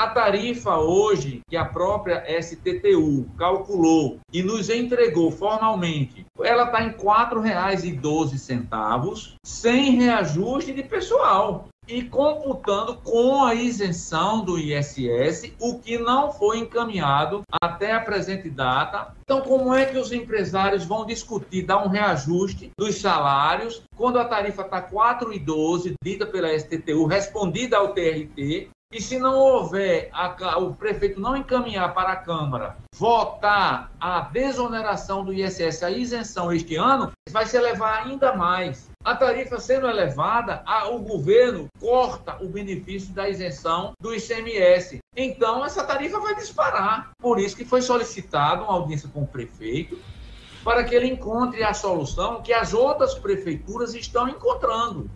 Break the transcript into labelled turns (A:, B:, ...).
A: a tarifa hoje que a própria STTU calculou e nos entregou formalmente, ela está em R$ 4,12, sem reajuste de pessoal e computando com a isenção do ISS, o que não foi encaminhado até a presente data. Então, como é que os empresários vão discutir dar um reajuste dos salários quando a tarifa está 4,12, dita pela STTU, respondida ao TRT, e se não houver, a, o prefeito não encaminhar para a Câmara votar a desoneração do ISS, a isenção este ano, vai se elevar ainda mais. A tarifa sendo elevada, a, o governo corta o benefício da isenção do ICMS. Então, essa tarifa vai disparar. Por isso que foi solicitado uma audiência com o prefeito, para que ele encontre a solução que as outras prefeituras estão encontrando.